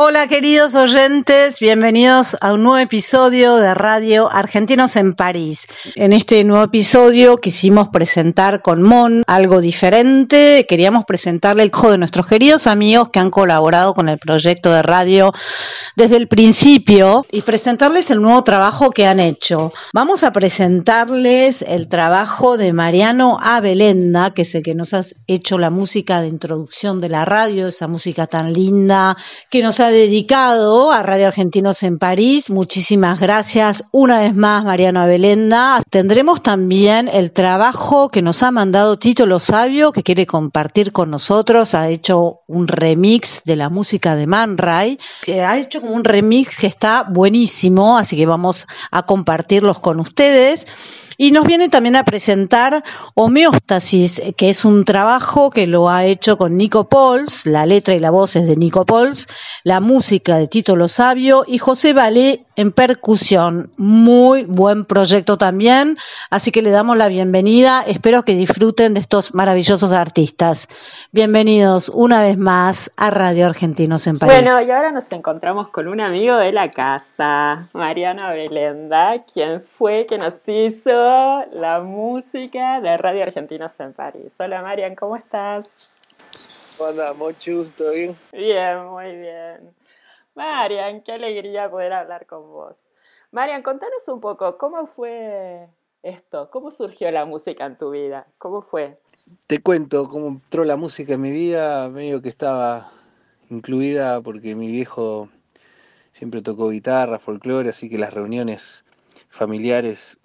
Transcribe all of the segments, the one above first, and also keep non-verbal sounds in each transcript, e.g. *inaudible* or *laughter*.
Hola queridos oyentes, bienvenidos a un nuevo episodio de Radio Argentinos en París. En este nuevo episodio quisimos presentar con Mon algo diferente, queríamos presentarle el hijo de nuestros queridos amigos que han colaborado con el proyecto de radio desde el principio y presentarles el nuevo trabajo que han hecho. Vamos a presentarles el trabajo de Mariano Abelenda, que es el que nos ha hecho la música de introducción de la radio, esa música tan linda que nos ha dedicado a Radio Argentinos en París. Muchísimas gracias una vez más, Mariano Abelenda. Tendremos también el trabajo que nos ha mandado Tito Lo Sabio, que quiere compartir con nosotros. Ha hecho un remix de la música de Man Ray, que ha hecho como un remix que está buenísimo, así que vamos a compartirlos con ustedes. Y nos viene también a presentar Homeostasis, que es un trabajo que lo ha hecho con Nico Pols, la letra y la voz es de Nico Pols, la música de Tito Lo Sabio y José Valé en percusión. Muy buen proyecto también, así que le damos la bienvenida. Espero que disfruten de estos maravillosos artistas. Bienvenidos una vez más a Radio Argentinos en París. Bueno, y ahora nos encontramos con un amigo de la casa, Mariana Belenda, quien fue que nos hizo la música de Radio Argentinos en París. Hola Marian, ¿cómo estás? ¿Cómo andás, Mochu? ¿Todo bien? Bien, muy bien. Marian, qué alegría poder hablar con vos. Marian, contanos un poco, ¿cómo fue esto? ¿Cómo surgió la música en tu vida? ¿Cómo fue? Te cuento cómo entró la música en mi vida, medio que estaba incluida porque mi viejo siempre tocó guitarra, folclore, así que las reuniones familiares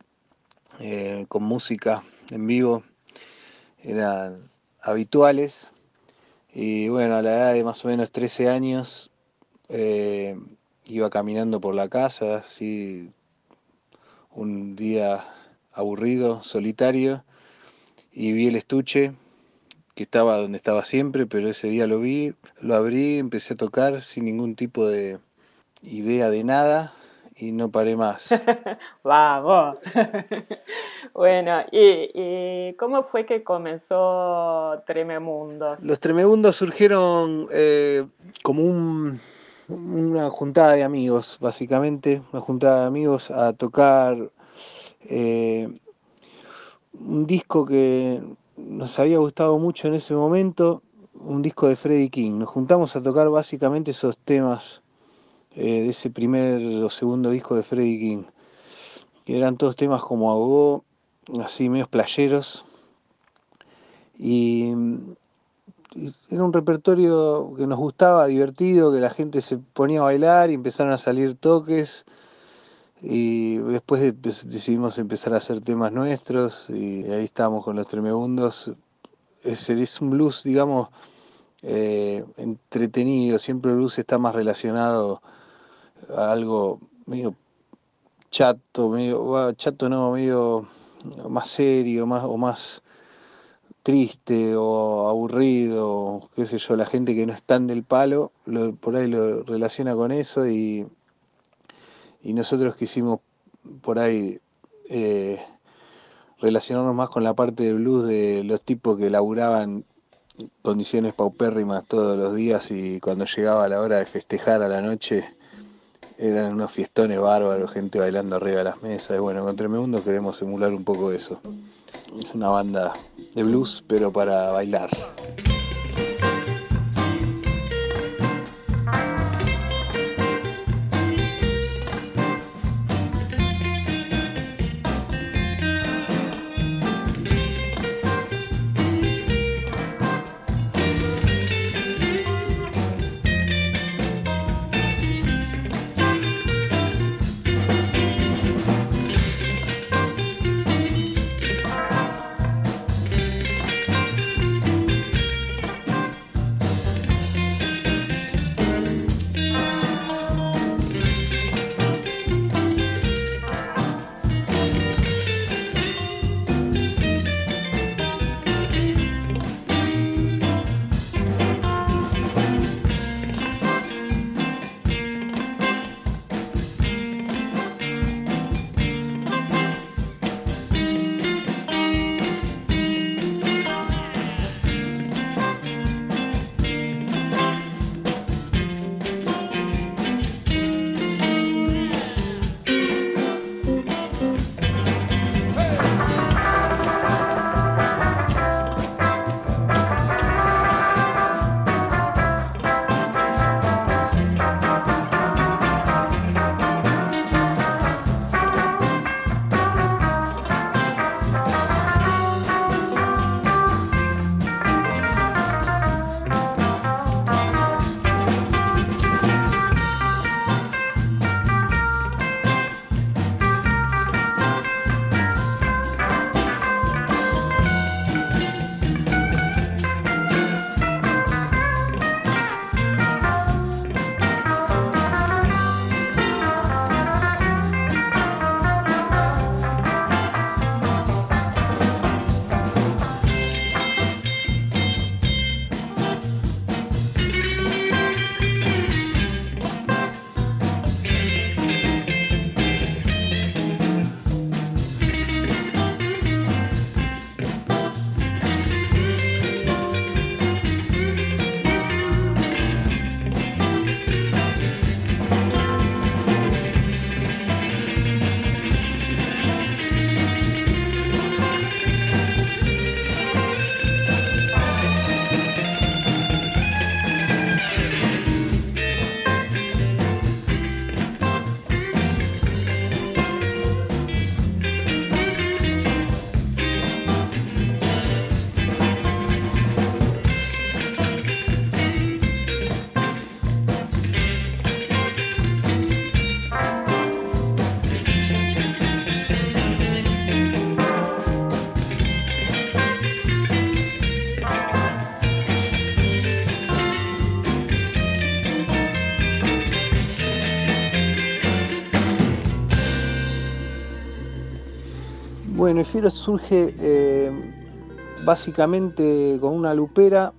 eh, con música en vivo eran habituales. Y bueno, a la edad de más o menos 13 años eh, iba caminando por la casa, así un día aburrido, solitario, y vi el estuche que estaba donde estaba siempre, pero ese día lo vi, lo abrí, empecé a tocar sin ningún tipo de idea de nada y no paré más. *laughs* Vamos. *laughs* bueno, ¿y, ¿y, cómo fue que comenzó Trememundos? Los Trememundos surgieron eh, como un, una juntada de amigos, básicamente, una juntada de amigos a tocar eh, un disco que nos había gustado mucho en ese momento, un disco de Freddie King. Nos juntamos a tocar básicamente esos temas eh, de ese primer o segundo disco de Freddie King, que eran todos temas como Agogó, así medios playeros, y, era un repertorio que nos gustaba, divertido, que la gente se ponía a bailar y empezaron a salir toques, y después decidimos empezar a hacer temas nuestros, y ahí estábamos con los Tremegundos. Es, es un blues, digamos, eh, entretenido, siempre el blues está más relacionado algo medio chato, medio, chato no, medio más serio, más o más triste o aburrido, qué sé yo, la gente que no es tan del palo, lo, por ahí lo relaciona con eso y, y nosotros quisimos por ahí eh, relacionarnos más con la parte de blues de los tipos que laburaban condiciones paupérrimas todos los días y cuando llegaba la hora de festejar a la noche eran unos fiestones bárbaros, gente bailando arriba de las mesas. Y bueno, con Tremebundo queremos emular un poco eso. Es una banda de blues, pero para bailar. Fierro surge eh, básicamente con una lupera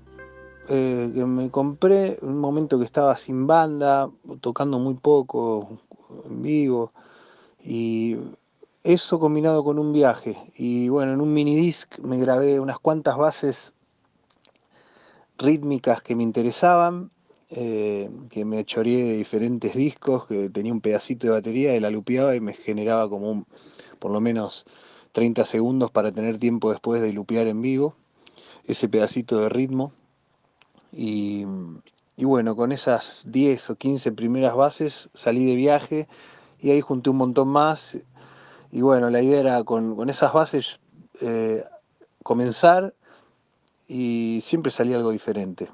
eh, que me compré en un momento que estaba sin banda, tocando muy poco en vivo, y eso combinado con un viaje. Y bueno, en un mini disc me grabé unas cuantas bases rítmicas que me interesaban, eh, que me choreé de diferentes discos, que tenía un pedacito de batería y la lupeaba y me generaba como un, por lo menos 30 segundos para tener tiempo después de lupear en vivo, ese pedacito de ritmo. Y, bueno, con esas 10 o 15 primeras bases salí de viaje y ahí junté un montón más. Y bueno, la idea era con, esas bases eh, comenzar y siempre salía algo diferente.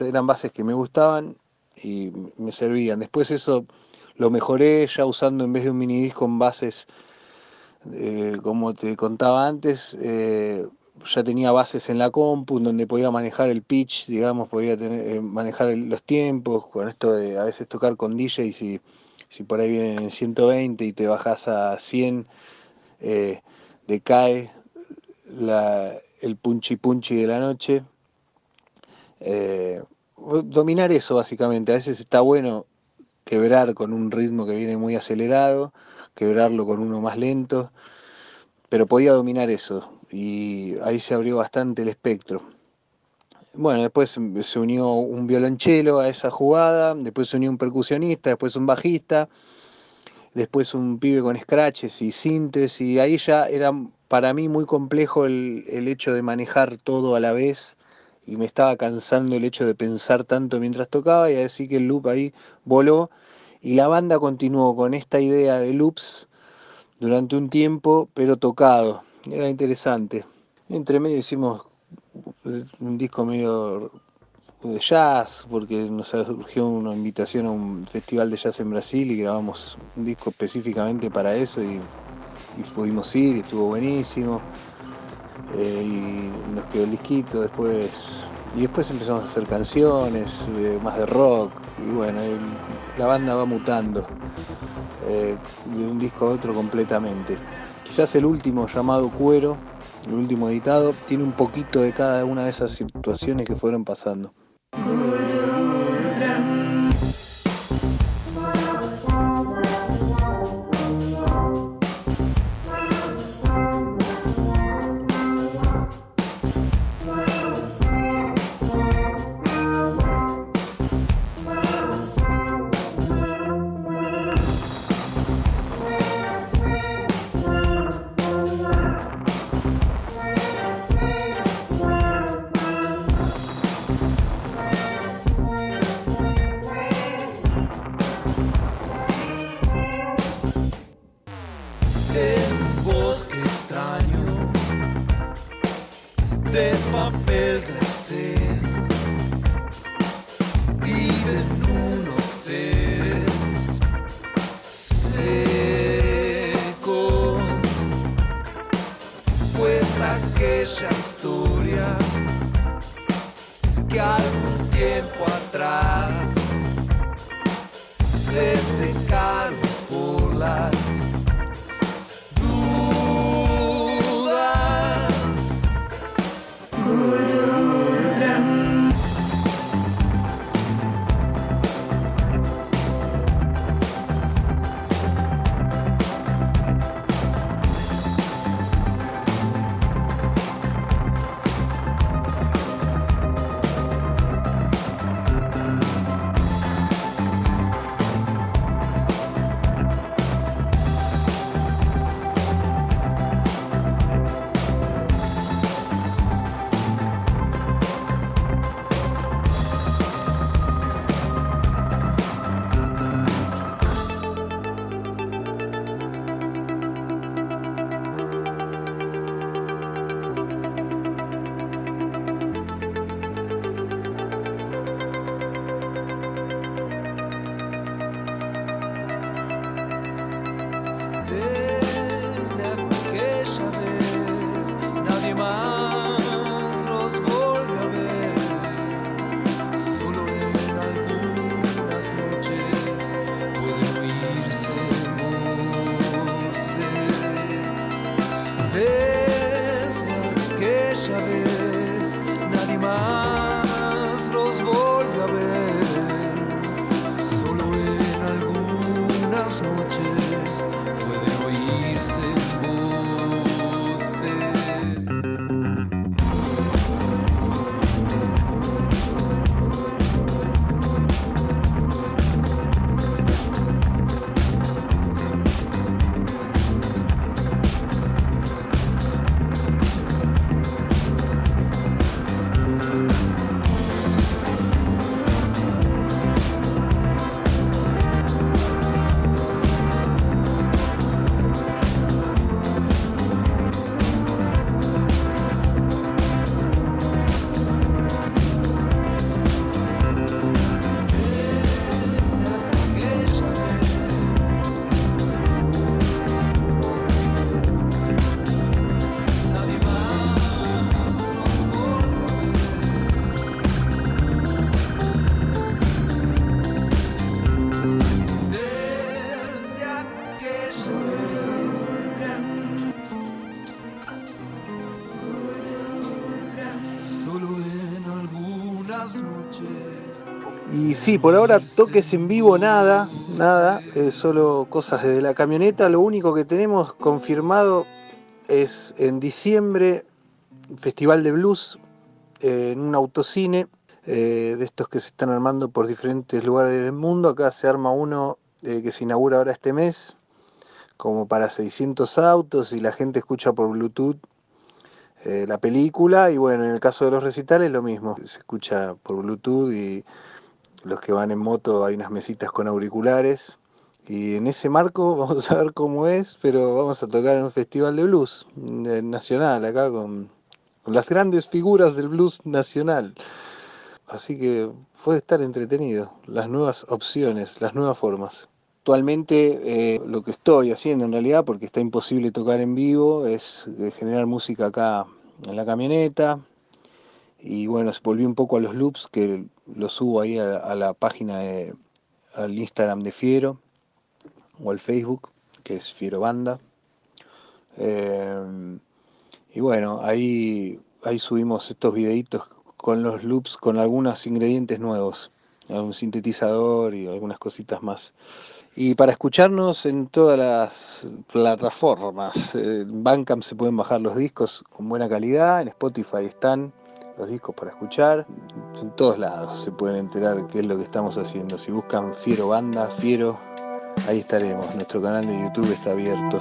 Eran bases que me gustaban y me servían. Después eso lo mejoré ya usando en vez de un mini disco con bases eh, como te contaba antes, eh, ya tenía bases en la compu donde podía manejar el pitch, digamos, podía tener, eh, manejar los tiempos, con esto de a veces tocar con DJ, si, si por ahí vienen en 120 y te bajas a 100, decae el punchi punchi de la noche. dominar eso básicamente, a veces está bueno quebrar con un ritmo que viene muy acelerado, quebrarlo con uno más lento, pero podía dominar eso y ahí se abrió bastante el espectro. Bueno, después se unió un violonchelo a esa jugada, después se unió un percusionista, después un bajista, después un pibe con scratches y sintes, y ahí ya era para mí muy complejo el, el hecho de manejar todo a la vez y me estaba cansando el hecho de pensar tanto mientras tocaba y así que el loop ahí voló y la banda continuó con esta idea de loops durante un tiempo, pero tocado. Era interesante. Entre medio hicimos un disco medio de jazz, porque nos surgió una invitación a un festival de jazz en Brasil y grabamos un disco específicamente para eso y, pudimos ir y estuvo buenísimo. Eh, y nos quedó el disquito después. Y después empezamos a hacer canciones, eh, más de rock, y bueno, la banda va mutando eh, de un disco a otro completamente. Quizás el último llamado Cuero, el último editado, tiene un poquito de cada una de esas situaciones que fueron pasando. Y sí, por ahora toques en vivo nada, nada, eh, solo cosas desde la camioneta. Lo único que tenemos confirmado es en diciembre, Festival de Blues, eh, en un autocine, eh, de estos que se están armando por diferentes lugares del mundo. Acá se arma uno que se inaugura ahora este mes, como para 600 autos y la gente escucha por Bluetooth la película y bueno, en el caso de los recitales lo mismo, se escucha por Bluetooth y los que van en moto hay unas mesitas con auriculares. Y en ese marco *laughs* vamos a ver cómo es, pero vamos a tocar en un festival de blues nacional, acá con, las grandes figuras del blues nacional. Así que puede estar entretenido, las nuevas opciones, las nuevas formas. Actualmente eh, lo que estoy haciendo en realidad, porque está imposible tocar en vivo, es eh, generar música acá en la camioneta. Y bueno, se volvió un poco a los loops que lo subo ahí a, la página, de, al Instagram de Fiero o al Facebook, que es Fiero Banda. Eh, y bueno, ahí, ahí subimos estos videitos con los loops, con algunos ingredientes nuevos, un sintetizador y algunas cositas más. Y para escucharnos en todas las plataformas, en Bandcamp se pueden bajar los discos con buena calidad, en Spotify están, los discos para escuchar. En todos lados se pueden enterar qué es lo que estamos haciendo. Si buscan Fiero Banda, Fiero, ahí estaremos. Nuestro canal de YouTube está abierto.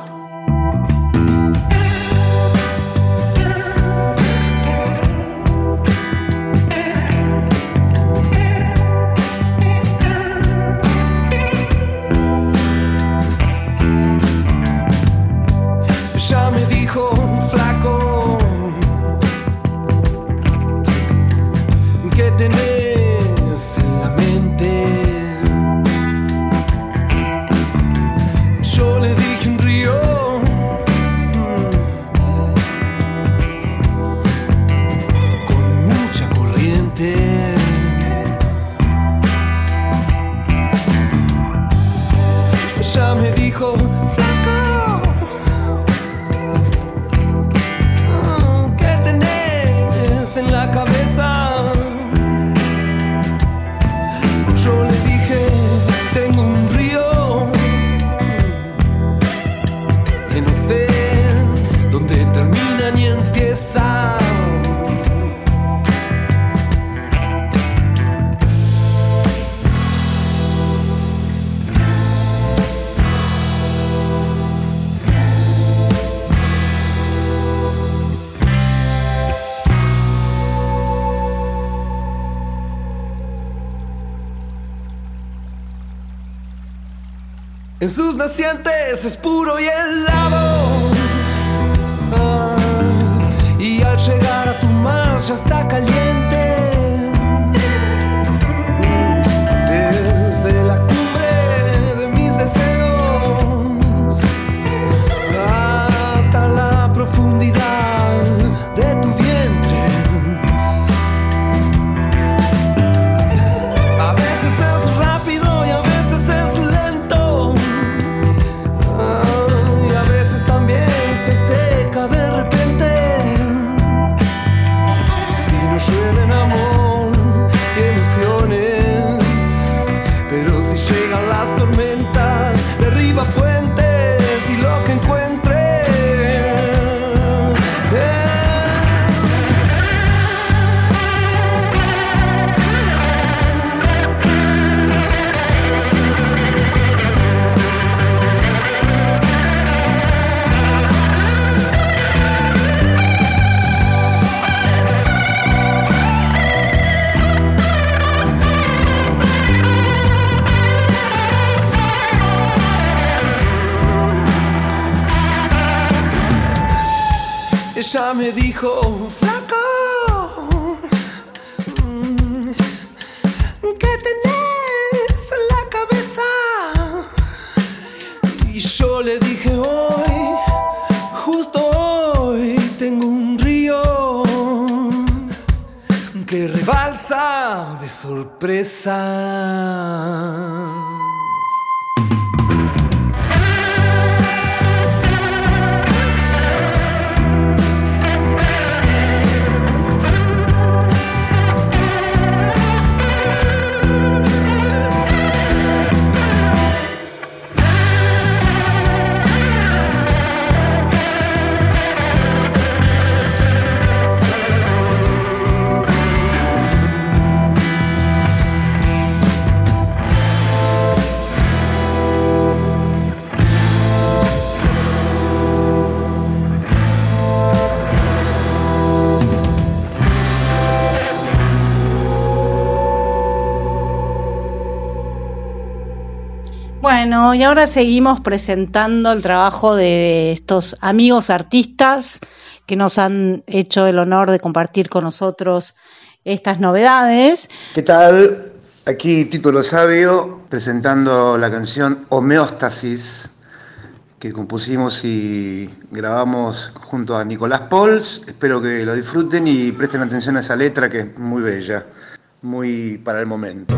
Nacientes es puro y helado. Ah, y al llegar a tu mar ya está caliente. Sorpresa. Y ahora seguimos presentando el trabajo de estos amigos artistas que nos han hecho el honor de compartir con nosotros estas novedades. ¿Qué tal? Aquí Título Sabio presentando la canción Homeostasis que compusimos y grabamos junto a Nicolás Pols. Espero que lo disfruten y presten atención a esa letra que es muy bella, muy para el momento.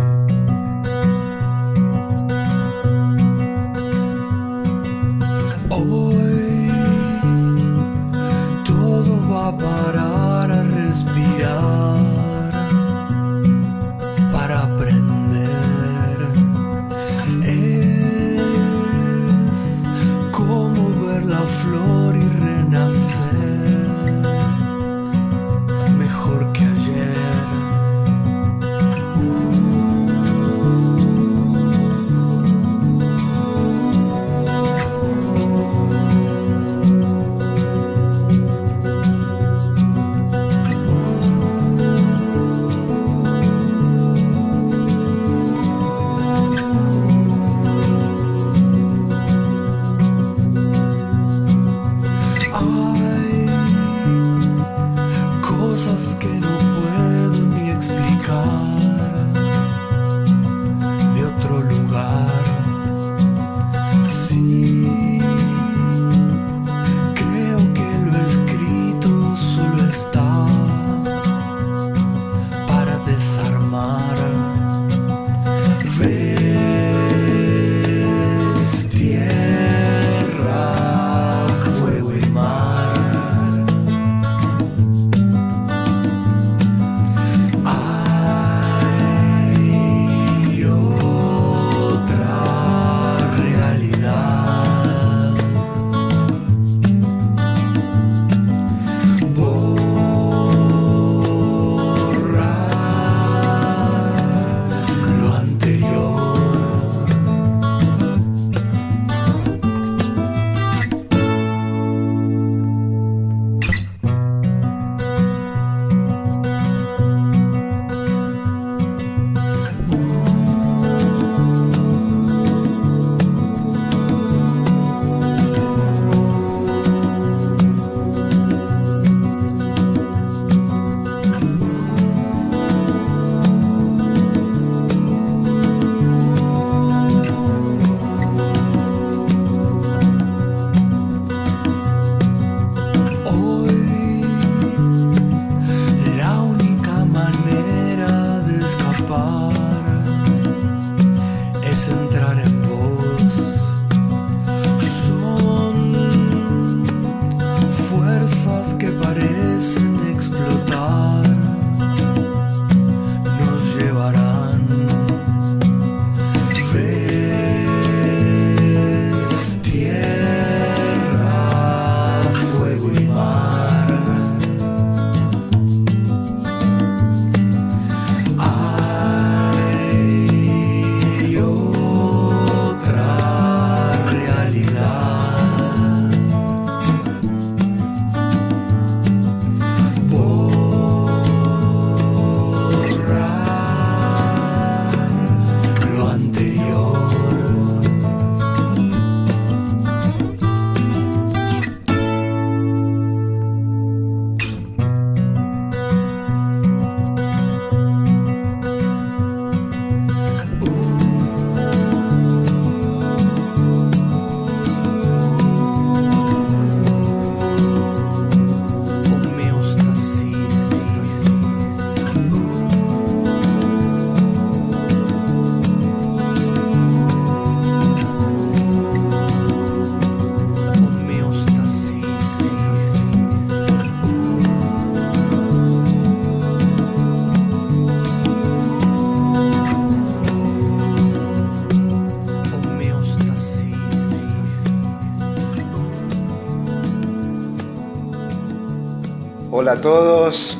Hola a todos,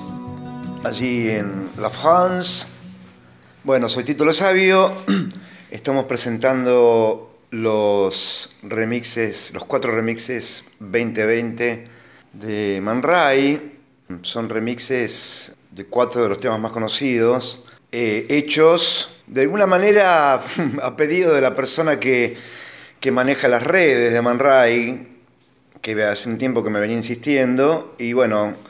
allí en La France. Bueno, soy Título Sabio. *clears throat* Estamos presentando los remixes, los cuatro remixes 2020 de Man Ray. Son remixes de cuatro de los temas más conocidos, eh, hechos de alguna manera *laughs* a pedido de la persona que, que maneja las redes de Man Ray, que hace un tiempo que me venía insistiendo, y bueno,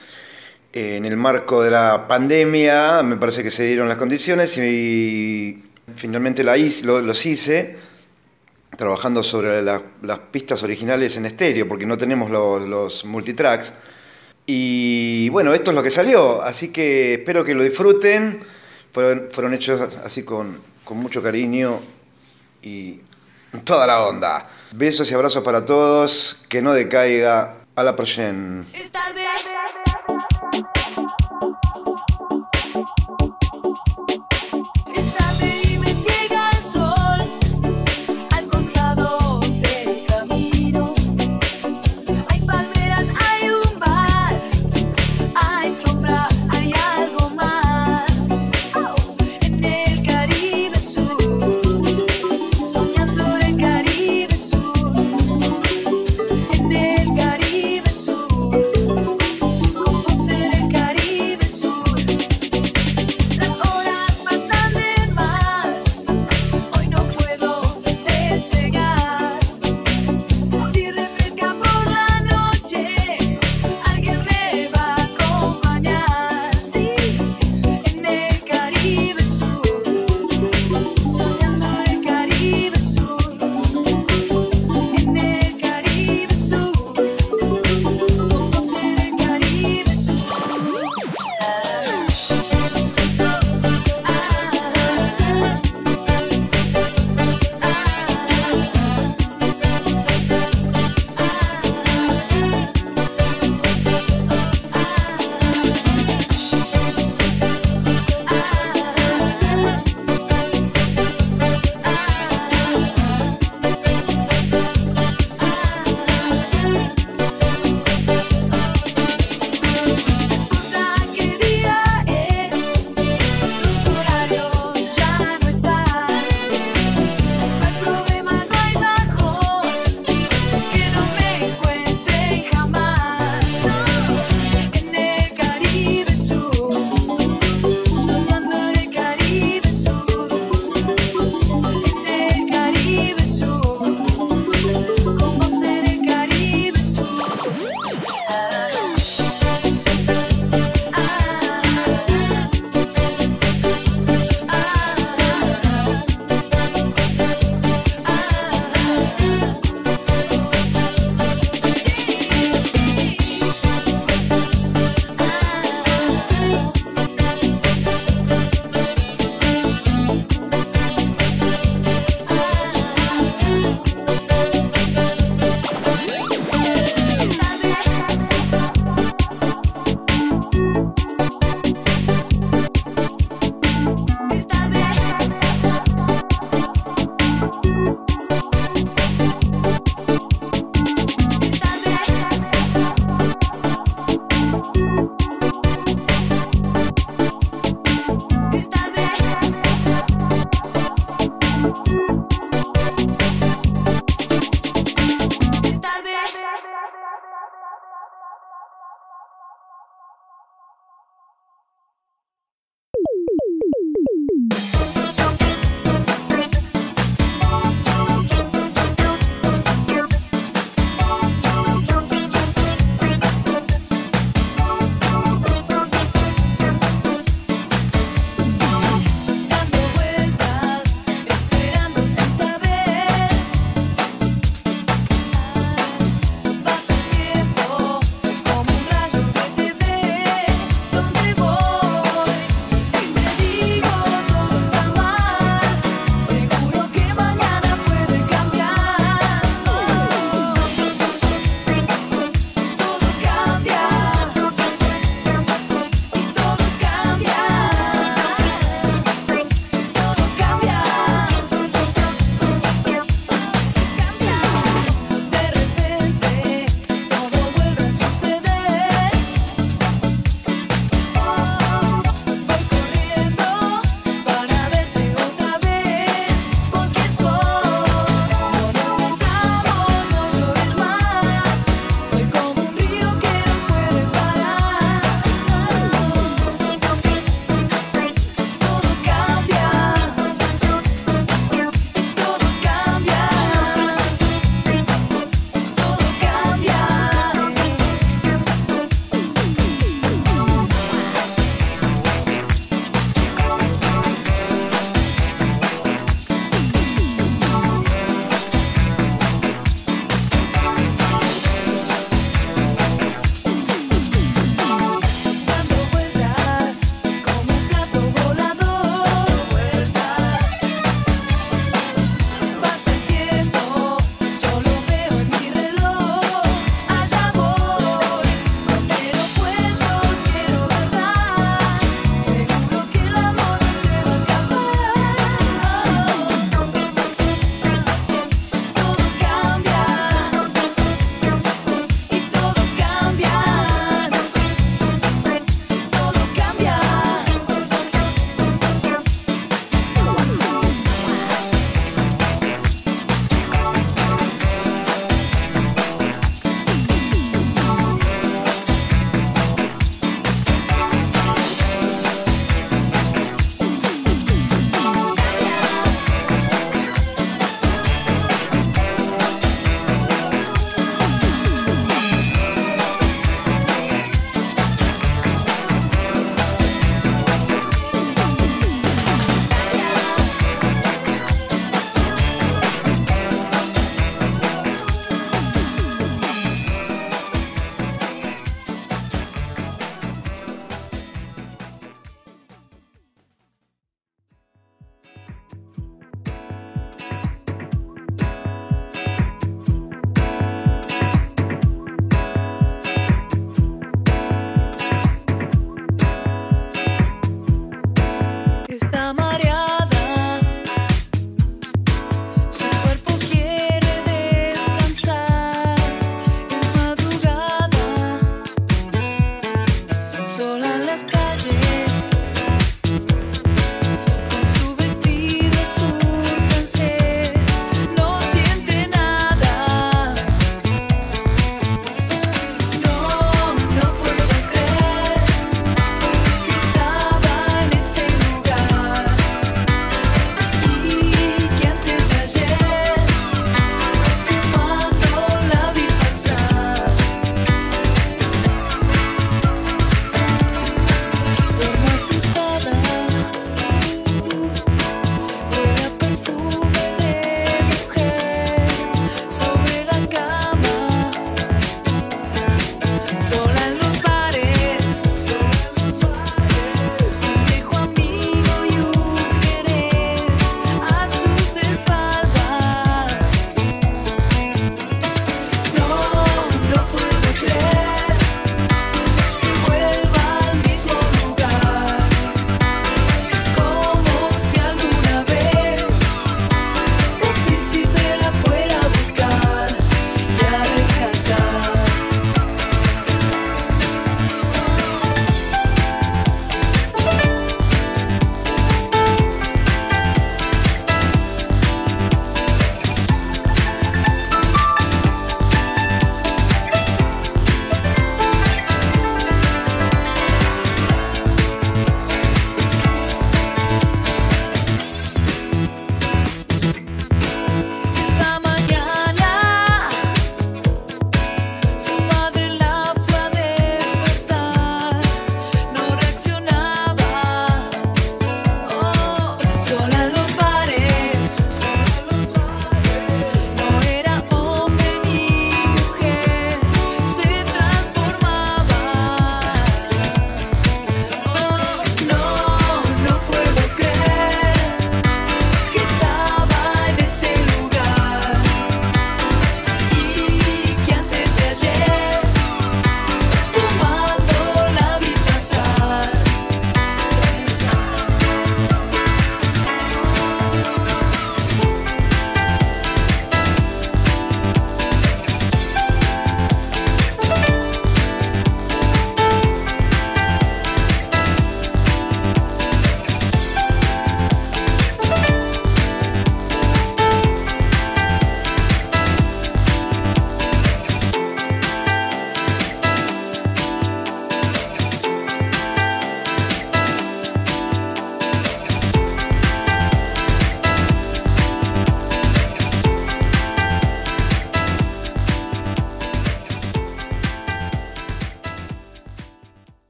en el marco de la pandemia me parece que se dieron las condiciones y finalmente la hice, los hice trabajando sobre las pistas originales en estéreo, porque no tenemos los, multitracks. Y bueno, esto es lo que salió, así que espero que lo disfruten. Fueron, hechos así con, con mucho cariño y toda la onda. Besos y abrazos para todos, que no decaiga. A la próxima.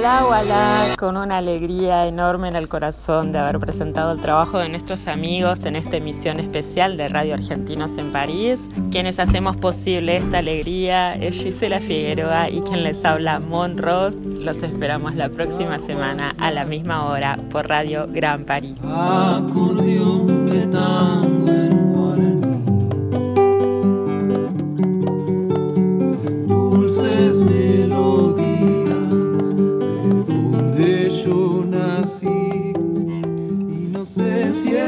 Voilà, voilà, con una alegría enorme en el corazón de haber presentado el trabajo de nuestros amigos en esta emisión especial de Radio Argentinos en París. Quienes hacemos posible esta alegría es Gisela Figueroa y quien les habla Mon Ross. Los esperamos la próxima semana a la misma hora por Radio Gran París. Acordeón de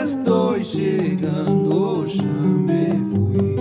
estou chegando, chamei fui.